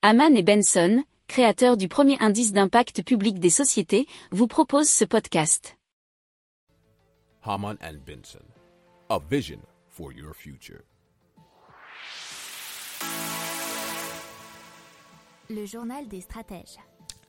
Haman et Benson, créateurs du premier indice d'impact public des sociétés, vous proposent ce podcast. Haman and Benson, a vision for your future. Le journal des stratèges.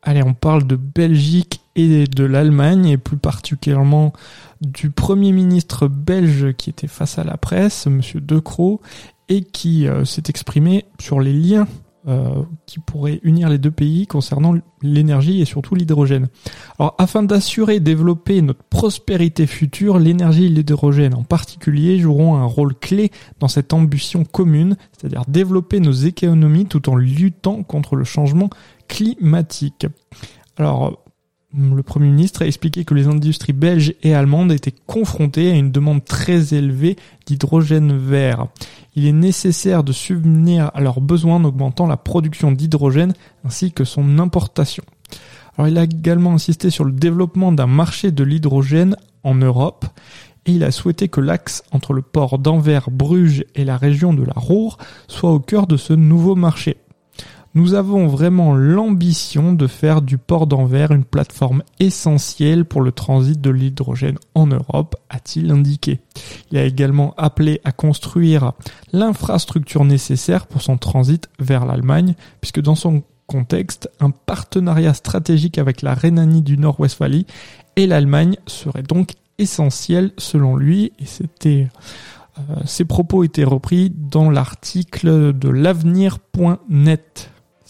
Allez, on parle de Belgique et de l'Allemagne, et plus particulièrement du Premier ministre belge qui était face à la presse, Monsieur De Croo, et qui euh, s'est exprimé sur les liens euh, qui pourraient unir les deux pays concernant l'énergie et surtout l'hydrogène. Alors afin d'assurer et développer notre prospérité future, l'énergie et l'hydrogène en particulier joueront un rôle clé dans cette ambition commune, c'est-à-dire développer nos économies tout en luttant contre le changement climatique. Alors le Premier ministre a expliqué que les industries belges et allemandes étaient confrontées à une demande très élevée d'hydrogène vert. Il est nécessaire de subvenir à leurs besoins en augmentant la production d'hydrogène ainsi que son importation. Alors il a également insisté sur le développement d'un marché de l'hydrogène en Europe et il a souhaité que l'axe entre le port d'Anvers, Bruges et la région de la Ruhr soit au cœur de ce nouveau marché. Nous avons vraiment l'ambition de faire du port d'Anvers une plateforme essentielle pour le transit de l'hydrogène en Europe, a-t-il indiqué. Il a également appelé à construire l'infrastructure nécessaire pour son transit vers l'Allemagne, puisque dans son contexte, un partenariat stratégique avec la Rhénanie du Nord-Westphalie et l'Allemagne serait donc essentiel selon lui, et c'était euh, ces propos étaient repris dans l'article de l'avenir.net.